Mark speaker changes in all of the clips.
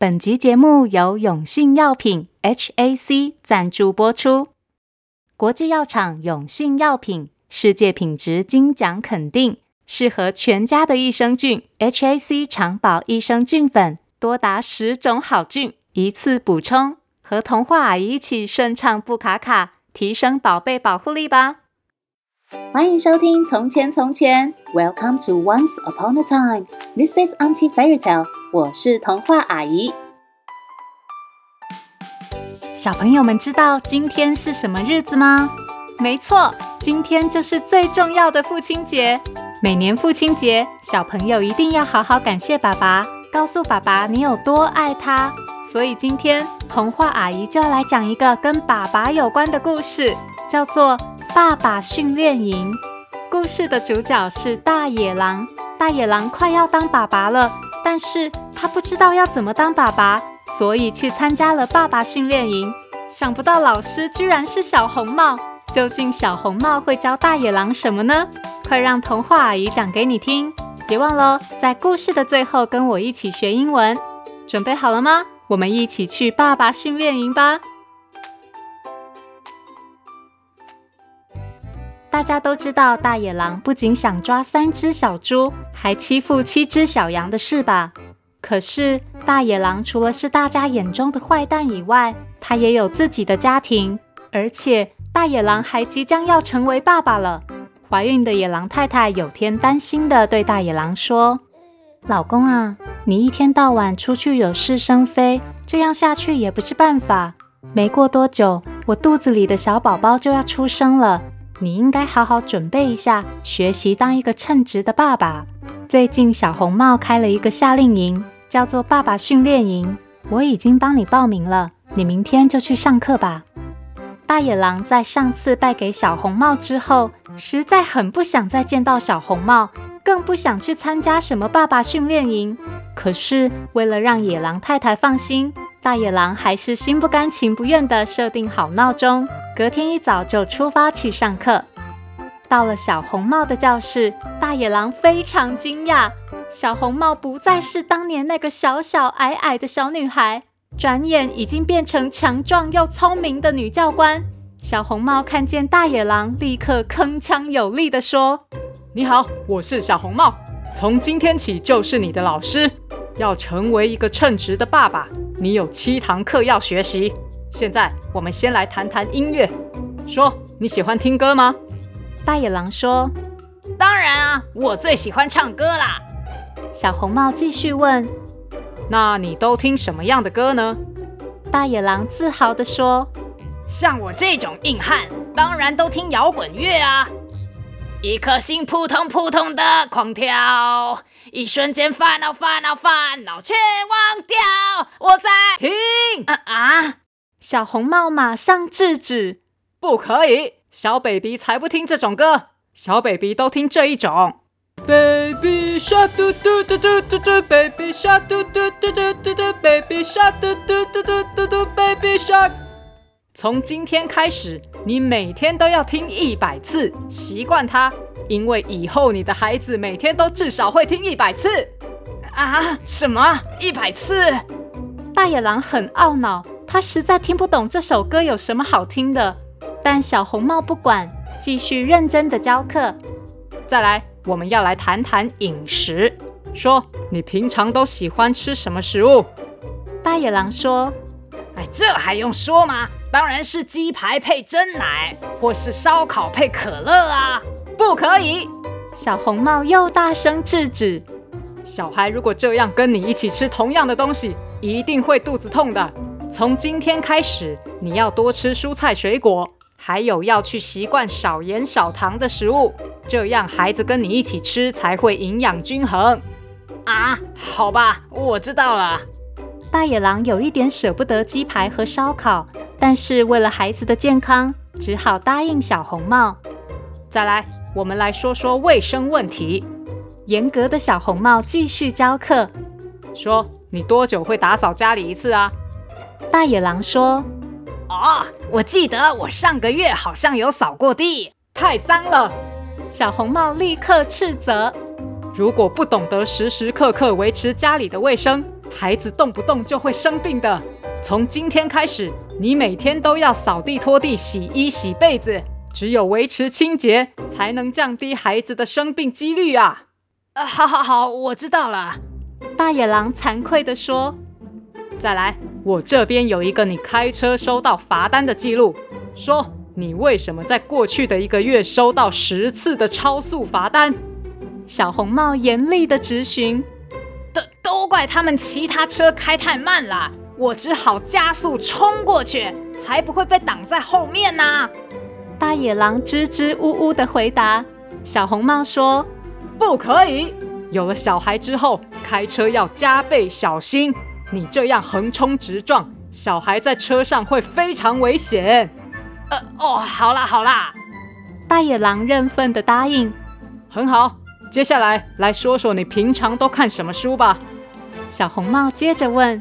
Speaker 1: 本集节目由永信药品 （HAC） 赞助播出。国际药厂永信药品，世界品质金奖肯定，适合全家的益生菌 HAC 长保益生菌粉，多达十种好菌，一次补充，和童话阿姨一起顺畅不卡卡，提升宝贝保护力吧。欢迎收听《从前从前》，Welcome to Once Upon a Time，This is Auntie Fairy Tale，我是童话阿姨。小朋友们知道今天是什么日子吗？没错，今天就是最重要的父亲节。每年父亲节，小朋友一定要好好感谢爸爸，告诉爸爸你有多爱他。所以今天童话阿姨就要来讲一个跟爸爸有关的故事，叫做《爸爸训练营》。故事的主角是大野狼。大野狼快要当爸爸了，但是他不知道要怎么当爸爸，所以去参加了爸爸训练营。想不到老师居然是小红帽。究竟小红帽会教大野狼什么呢？快让童话阿姨讲给你听。别忘了在故事的最后跟我一起学英文。准备好了吗？我们一起去爸爸训练营吧！大家都知道，大野狼不仅想抓三只小猪，还欺负七只小羊的事吧？可是，大野狼除了是大家眼中的坏蛋以外，他也有自己的家庭，而且大野狼还即将要成为爸爸了。怀孕的野狼太太有天担心地对大野狼说：“老公啊。”你一天到晚出去惹是生非，这样下去也不是办法。没过多久，我肚子里的小宝宝就要出生了。你应该好好准备一下，学习当一个称职的爸爸。最近小红帽开了一个夏令营，叫做爸爸训练营，我已经帮你报名了，你明天就去上课吧。大野狼在上次败给小红帽之后，实在很不想再见到小红帽，更不想去参加什么爸爸训练营。可是，为了让野狼太太放心，大野狼还是心不甘情不愿地设定好闹钟，隔天一早就出发去上课。到了小红帽的教室，大野狼非常惊讶，小红帽不再是当年那个小小矮矮的小女孩，转眼已经变成强壮又聪明的女教官。小红帽看见大野狼，立刻铿锵有力地说：“你好，我是小红帽，从今天起就是你的老师。”要成为一个称职的爸爸，你有七堂课要学习。现在我们先来谈谈音乐。说，你喜欢听歌吗？大野狼说：“
Speaker 2: 当然啊，我最喜欢唱歌啦。”
Speaker 1: 小红帽继续问：“
Speaker 2: 那你都听什么样的歌呢？”
Speaker 1: 大野狼自豪地说：“
Speaker 2: 像我这种硬汉，当然都听摇滚乐啊。”一颗心扑通扑通的狂跳，一瞬间烦恼烦恼烦恼全忘掉。我在听
Speaker 1: 啊啊！小红帽马上制止，
Speaker 2: 不可以，小 baby 才不听这种歌，小 baby 都听这一种。Baby shark 嘟嘟嘟嘟嘟嘟，Baby shark 嘟嘟嘟嘟嘟嘟，Baby shark 嘟嘟嘟嘟嘟嘟，Baby shark。从今天开始，你每天都要听一百次，习惯它，因为以后你的孩子每天都至少会听一百次。啊？什么？一百次？
Speaker 1: 大野狼很懊恼，他实在听不懂这首歌有什么好听的。但小红帽不管，继续认真的教课。
Speaker 2: 再来，我们要来谈谈饮食。说，你平常都喜欢吃什么食物？
Speaker 1: 大野狼说：“
Speaker 2: 哎，这还用说吗？”当然是鸡排配真奶，或是烧烤配可乐啊！不可以！
Speaker 1: 小红帽又大声制止。
Speaker 2: 小孩如果这样跟你一起吃同样的东西，一定会肚子痛的。从今天开始，你要多吃蔬菜水果，还有要去习惯少盐少糖的食物，这样孩子跟你一起吃才会营养均衡。啊，好吧，我知道了。
Speaker 1: 大野狼有一点舍不得鸡排和烧烤。但是为了孩子的健康，只好答应小红帽。
Speaker 2: 再来，我们来说说卫生问题。
Speaker 1: 严格的小红帽继续教课，
Speaker 2: 说：“你多久会打扫家里一次啊？”
Speaker 1: 大野狼说：“
Speaker 2: 哦，我记得我上个月好像有扫过地，太脏了。”
Speaker 1: 小红帽立刻斥责：“
Speaker 2: 如果不懂得时时刻刻维持家里的卫生，孩子动不动就会生病的。从今天开始，你每天都要扫地、拖地、洗衣、洗被子。只有维持清洁，才能降低孩子的生病几率啊！
Speaker 3: 啊，好好好，我知道了。
Speaker 1: 大野狼惭愧地说：“
Speaker 2: 再来，我这边有一个你开车收到罚单的记录，说你为什么在过去的一个月收到十次的超速罚单？”
Speaker 1: 小红帽严厉地质询：“
Speaker 3: 都都怪他们其他车开太慢了，我只好加速冲过去，才不会被挡在后面呢、啊。”
Speaker 1: 大野狼支支吾吾地回答：“小红帽说，
Speaker 2: 不可以。有了小孩之后，开车要加倍小心。你这样横冲直撞，小孩在车上会非常危险。”
Speaker 3: 呃，哦，好啦好啦。
Speaker 1: 大野狼认份的答应：“
Speaker 2: 很好。接下来来说说你平常都看什么书吧。”
Speaker 1: 小红帽接着问：“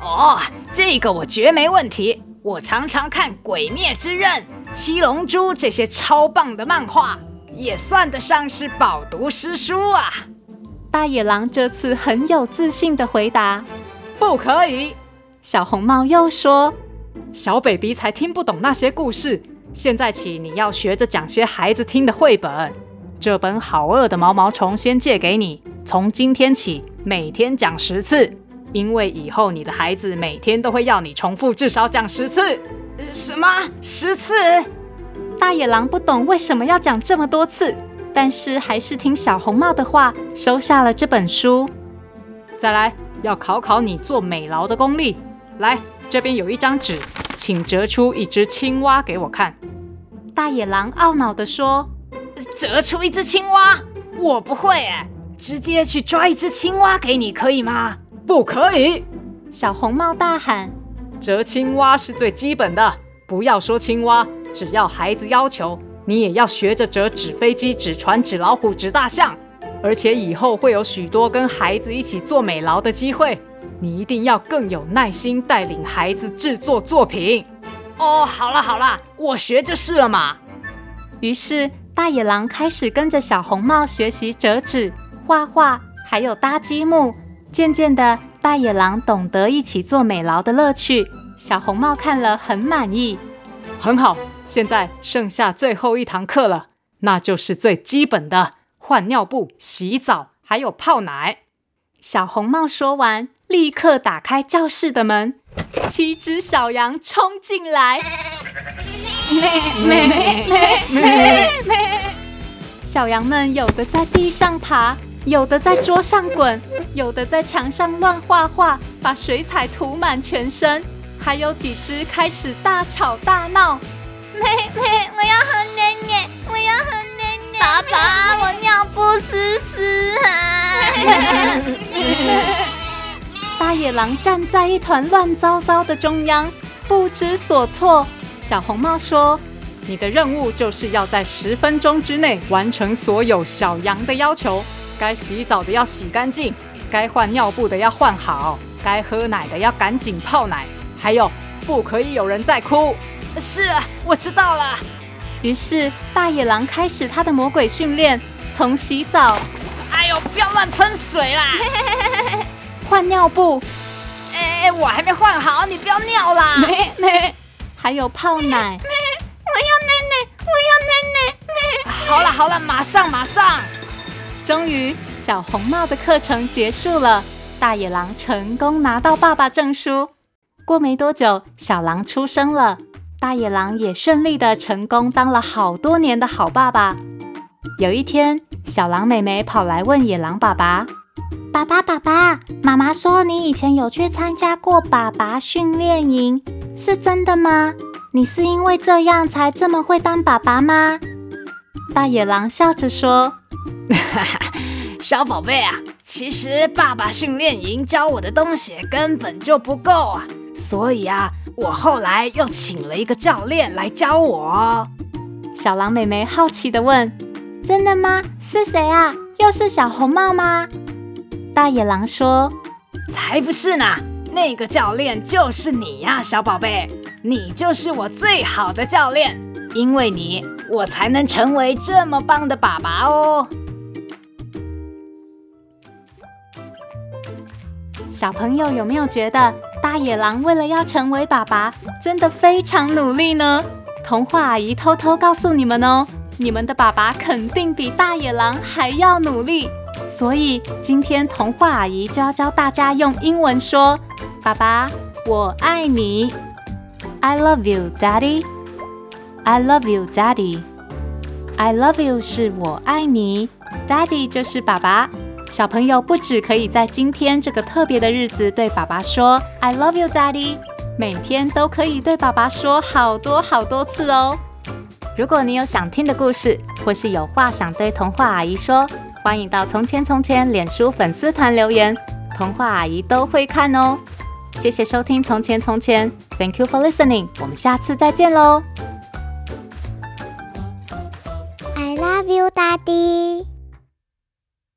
Speaker 3: 哦，这个我绝没问题。我常常看《鬼灭之刃》。”七龙珠这些超棒的漫画，也算得上是饱读诗书啊！
Speaker 1: 大野狼这次很有自信的回答：“
Speaker 2: 不可以。”
Speaker 1: 小红帽又说：“
Speaker 2: 小 baby 才听不懂那些故事，现在起你要学着讲些孩子听的绘本。这本好饿的毛毛虫先借给你，从今天起每天讲十次，因为以后你的孩子每天都会要你重复至少讲十次。”
Speaker 3: 什么？十次？
Speaker 1: 大野狼不懂为什么要讲这么多次，但是还是听小红帽的话，收下了这本书。
Speaker 2: 再来，要考考你做美劳的功力。来，这边有一张纸，请折出一只青蛙给我看。
Speaker 1: 大野狼懊恼地说：“
Speaker 3: 折出一只青蛙？我不会哎，直接去抓一只青蛙给你可以吗？”
Speaker 2: 不可以！
Speaker 1: 小红帽大喊。
Speaker 2: 折青蛙是最基本的，不要说青蛙，只要孩子要求，你也要学着折纸飞机、纸船、纸老虎、纸大象。而且以后会有许多跟孩子一起做美劳的机会，你一定要更有耐心带领孩子制作作品。
Speaker 3: 哦，好了好了，我学就是了嘛。
Speaker 1: 于是大野狼开始跟着小红帽学习折纸、画画，还有搭积木。渐渐的，大野狼懂得一起做美劳的乐趣。小红帽看了很满意。
Speaker 2: 很好，现在剩下最后一堂课了，那就是最基本的换尿布、洗澡，还有泡奶。
Speaker 1: 小红帽说完，立刻打开教室的门，七只小羊冲进来。小羊们有的在地上爬。有的在桌上滚，有的在墙上乱画画，把水彩涂满全身，还有几只开始大吵大闹。
Speaker 4: 妹妹，我要喝奶奶，我要喝奶奶。爸爸，我尿不湿湿啊！
Speaker 1: 大野狼站在一团乱糟糟的中央，不知所措。小红帽说：“
Speaker 2: 你的任务就是要在十分钟之内完成所有小羊的要求。”该洗澡的要洗干净，该换尿布的要换好，该喝奶的要赶紧泡奶，还有不可以有人在哭。
Speaker 3: 是啊，我知道了。
Speaker 1: 于是大野狼开始他的魔鬼训练，从洗澡，
Speaker 3: 哎呦，不要乱喷水啦！
Speaker 1: 换尿布，
Speaker 3: 哎，我还没换好，你不要尿啦！
Speaker 1: 没没，还有泡奶，
Speaker 4: 我要奶奶，我要奶奶！
Speaker 3: 好了好了，马上马上。
Speaker 1: 终于，小红帽的课程结束了。大野狼成功拿到爸爸证书。过没多久，小狼出生了。大野狼也顺利的成功当了好多年的好爸爸。有一天，小狼妹妹跑来问野狼爸爸：“
Speaker 4: 爸爸，爸爸，妈妈说你以前有去参加过爸爸训练营，是真的吗？你是因为这样才这么会当爸爸吗？”
Speaker 1: 大野狼笑着说。
Speaker 3: 小宝贝啊，其实爸爸训练营教我的东西根本就不够啊，所以啊，我后来又请了一个教练来教我。
Speaker 1: 小狼妹妹好奇的问：“
Speaker 4: 真的吗？是谁啊？又是小红帽吗？”
Speaker 1: 大野狼说：“
Speaker 3: 才不是呢，那个教练就是你呀，小宝贝，你就是我最好的教练，因为你，我才能成为这么棒的爸爸哦。”
Speaker 1: 小朋友有没有觉得大野狼为了要成为爸爸，真的非常努力呢？童话阿姨偷偷告诉你们哦，你们的爸爸肯定比大野狼还要努力。所以今天童话阿姨就要教大家用英文说：“爸爸，我爱你。” I love you, Daddy. I love you, Daddy. I love you 是我爱你，Daddy 就是爸爸。小朋友不只可以在今天这个特别的日子对爸爸说 I love you, Daddy，每天都可以对爸爸说好多好多次哦。如果你有想听的故事，或是有话想对童话阿姨说，欢迎到从前从前脸书粉丝团留言，童话阿姨都会看哦。谢谢收听从前从前，Thank you for listening，我们下次再见喽。
Speaker 4: I love you, Daddy.